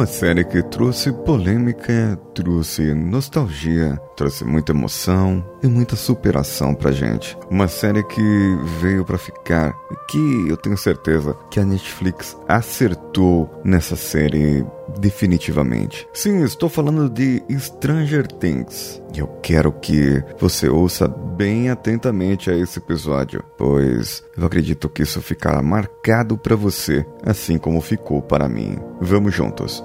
Uma série que trouxe polêmica, trouxe nostalgia, trouxe muita emoção e muita superação pra gente. Uma série que veio para ficar e que eu tenho certeza que a Netflix acertou nessa série definitivamente. Sim, estou falando de Stranger Things. Eu quero que você ouça bem atentamente a esse episódio, pois eu acredito que isso ficará marcado para você, assim como ficou para mim. Vamos juntos.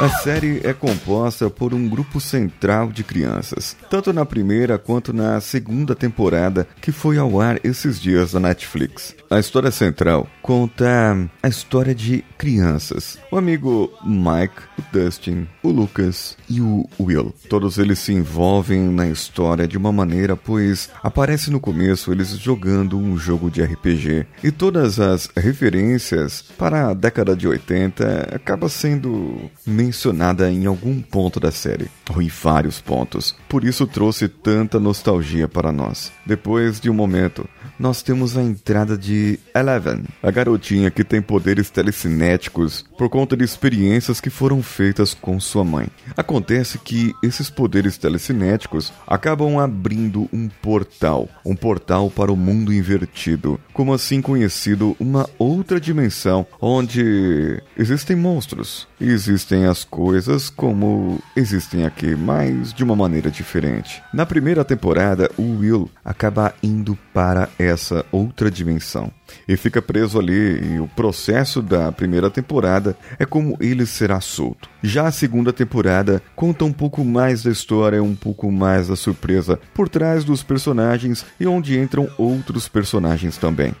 A série é composta por um grupo central de crianças, tanto na primeira quanto na segunda temporada que foi ao ar esses dias na Netflix. A história central conta a história de crianças. O amigo Mike, o Dustin, o Lucas e o Will. Todos eles se envolvem na história de uma maneira, pois aparece no começo eles jogando um jogo de RPG e todas as referências para a década de 80 acaba sendo mencionada em algum ponto da série, ou em vários pontos. Por isso trouxe tanta nostalgia para nós. Depois de um momento, nós temos a entrada de Eleven, a garotinha que tem poderes telecinéticos por conta de experiências que foram feitas com sua mãe. Acontece que esses poderes telecinéticos acabam abrindo um portal, um portal para o mundo invertido, como assim conhecido uma outra dimensão onde existem monstros e existem as coisas como existem aqui, mas de uma maneira diferente. Na primeira temporada, o Will acaba indo para essa outra dimensão e fica preso ali. E o processo da primeira temporada é como ele será solto. Já a segunda temporada conta um pouco mais da história, um pouco mais da surpresa por trás dos personagens e onde entram outros personagens também.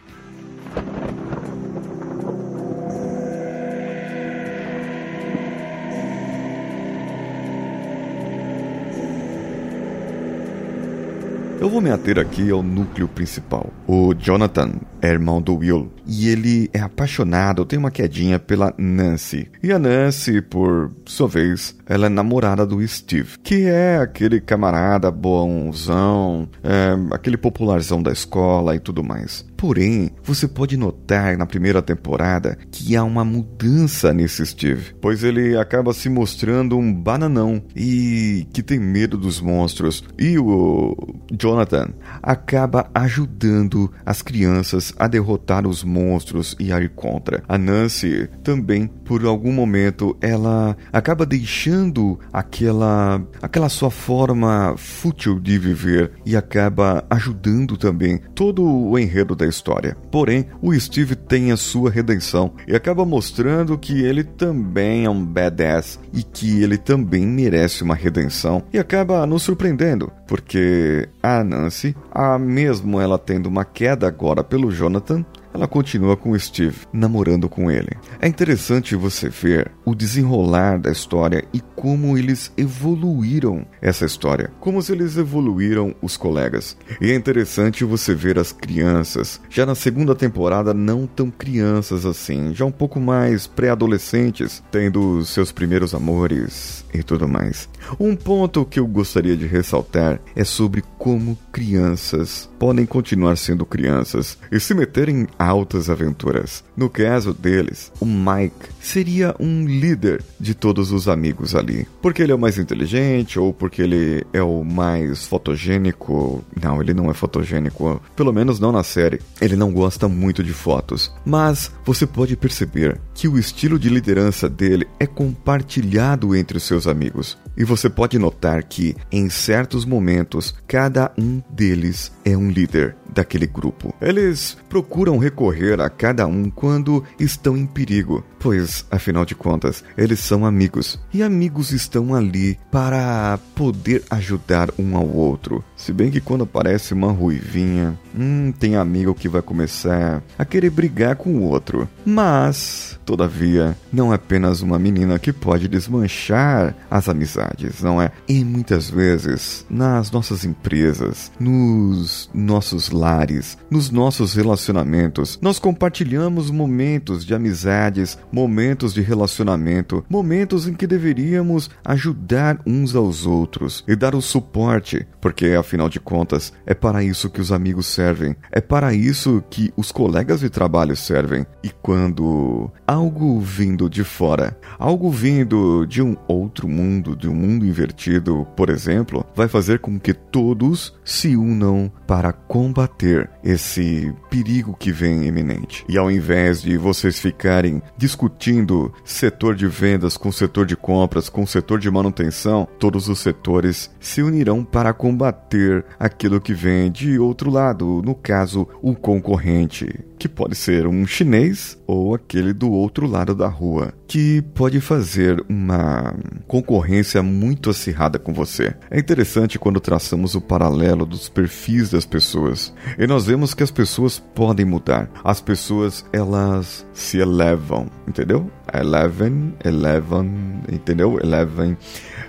Eu vou me ater aqui ao núcleo principal. O Jonathan é irmão do Will e ele é apaixonado, tem uma quedinha pela Nancy. E a Nancy, por sua vez, ela é namorada do Steve, que é aquele camarada bonzão, é, aquele popularzão da escola e tudo mais. Porém, você pode notar na primeira temporada que há uma mudança nesse Steve, pois ele acaba se mostrando um bananão e que tem medo dos monstros. E o Jonathan acaba ajudando as crianças a derrotar os monstros e a ir contra. A Nancy também, por algum momento, ela acaba deixando aquela aquela sua forma fútil de viver e acaba ajudando também todo o enredo da história. Porém, o Steve tem a sua redenção e acaba mostrando que ele também é um badass e que ele também merece uma redenção e acaba nos surpreendendo, porque a Nancy, a mesmo ela tendo uma queda agora pelo Jonathan, ela continua com Steve, namorando com ele. É interessante você ver o desenrolar da história e como eles evoluíram essa história, como eles evoluíram os colegas. E é interessante você ver as crianças, já na segunda temporada não tão crianças assim, já um pouco mais pré-adolescentes, tendo seus primeiros amores e tudo mais. Um ponto que eu gostaria de ressaltar é sobre como crianças podem continuar sendo crianças e se meterem em altas aventuras. No caso deles, o Mike seria um líder de todos os amigos ali. Porque ele é o mais inteligente ou porque ele é o mais fotogênico. Não, ele não é fotogênico, pelo menos não na série. Ele não gosta muito de fotos. Mas você pode perceber que o estilo de liderança dele é compartilhado entre os seus amigos. E você pode notar que, em certos momentos, cada um deles é um líder daquele grupo. Eles procuram recorrer a cada um quando estão em perigo, pois, afinal de contas, eles são amigos. E amigos estão ali para poder ajudar um ao outro. Se bem que quando aparece uma ruivinha, hum, tem amigo que vai começar a querer brigar com o outro. Mas, todavia, não é apenas uma menina que pode desmanchar as amizades não é? E muitas vezes, nas nossas empresas, nos nossos lares, nos nossos relacionamentos, nós compartilhamos momentos de amizades, momentos de relacionamento, momentos em que deveríamos ajudar uns aos outros e dar o suporte, porque afinal de contas, é para isso que os amigos servem, é para isso que os colegas de trabalho servem. E quando algo vindo de fora, algo vindo de um outro mundo, de um mundo invertido, por exemplo, vai fazer com que todos se unam para combater esse perigo que vem iminente. E ao invés de vocês ficarem discutindo setor de vendas com setor de compras, com setor de manutenção, todos os setores se unirão para combater aquilo que vem de outro lado, no caso, o concorrente que pode ser um chinês ou aquele do outro lado da rua, que pode fazer uma concorrência muito acirrada com você. É interessante quando traçamos o paralelo dos perfis das pessoas e nós vemos que as pessoas podem mudar. As pessoas elas se elevam, entendeu? Eleven, eleven, entendeu? Eleven.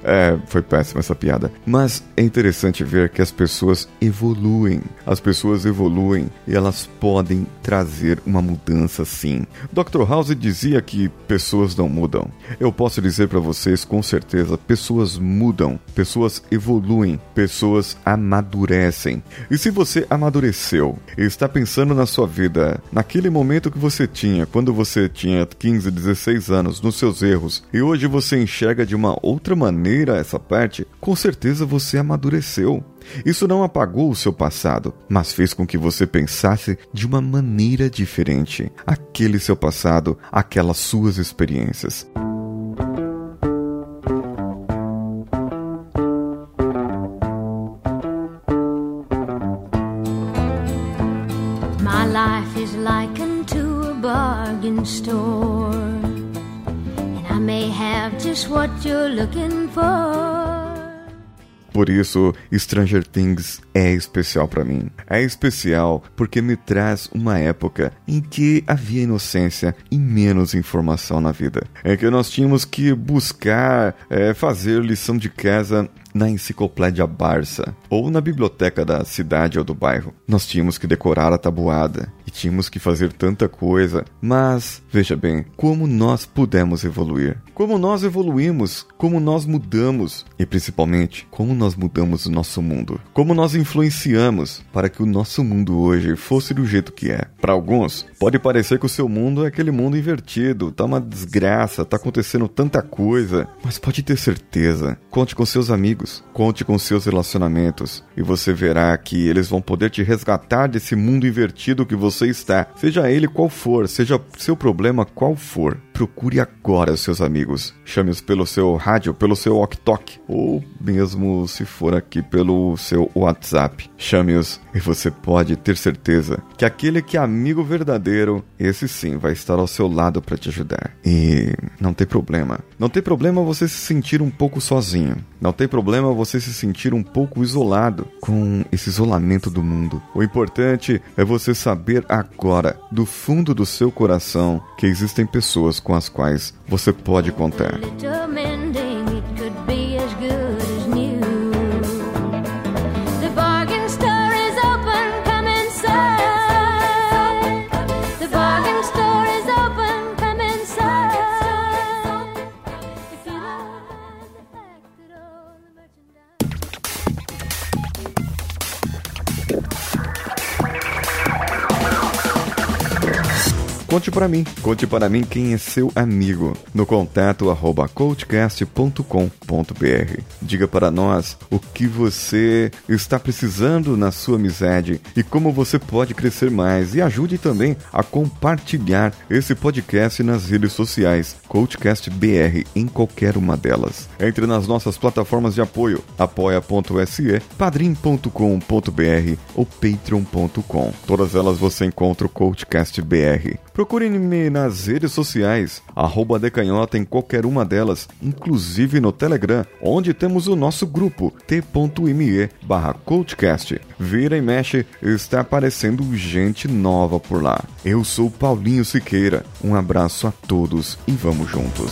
É, foi péssima essa piada. Mas é interessante ver que as pessoas evoluem. As pessoas evoluem e elas podem trazer uma mudança sim. Dr. House dizia que pessoas não mudam. Eu posso dizer para vocês com certeza, pessoas mudam, pessoas evoluem, pessoas amadurecem. E se você amadureceu e está pensando na sua vida, naquele momento que você tinha, quando você tinha 15, 16 anos, nos seus erros, e hoje você enxerga de uma outra maneira essa parte, com certeza você amadureceu. Isso não apagou o seu passado, mas fez com que você pensasse de uma maneira diferente aquele seu passado, aquelas suas experiências. My life is likened a bargain store. Have just what you're looking for. Por isso, Stranger Things é especial para mim. É especial porque me traz uma época em que havia inocência e menos informação na vida. Em que nós tínhamos que buscar é, fazer lição de casa na enciclopédia Barça ou na biblioteca da cidade ou do bairro. Nós tínhamos que decorar a tabuada e tínhamos que fazer tanta coisa, mas veja bem, como nós pudemos evoluir, como nós evoluímos, como nós mudamos e principalmente como nós mudamos o nosso mundo, como nós influenciamos para que o nosso mundo hoje fosse do jeito que é. Para alguns, pode parecer que o seu mundo é aquele mundo invertido, tá uma desgraça, tá acontecendo tanta coisa, mas pode ter certeza, conte com seus amigos, conte com seus relacionamentos e você verá que eles vão poder te resgatar desse mundo invertido que você você está, seja ele qual for, seja seu problema qual for. Procure agora seus amigos. Chame-os pelo seu rádio, pelo seu walk-talk, ou mesmo se for aqui pelo seu WhatsApp. Chame-os e você pode ter certeza que aquele que é amigo verdadeiro, esse sim vai estar ao seu lado para te ajudar. E não tem problema. Não tem problema você se sentir um pouco sozinho. Não tem problema você se sentir um pouco isolado com esse isolamento do mundo. O importante é você saber agora, do fundo do seu coração, que existem pessoas com as quais você pode contar. Conte para mim, conte para mim quem é seu amigo no contato arroba coachcast.com.br. Diga para nós o que você está precisando na sua amizade e como você pode crescer mais e ajude também a compartilhar esse podcast nas redes sociais Coachcast BR em qualquer uma delas. Entre nas nossas plataformas de apoio apoia.se, padrim.com.br ou patreon.com. Todas elas você encontra o Coachcast. Procure-me nas redes sociais, arroba Decanhota em qualquer uma delas, inclusive no Telegram, onde temos o nosso grupo t.me barra. Vira e mexe, está aparecendo gente nova por lá. Eu sou Paulinho Siqueira, um abraço a todos e vamos juntos.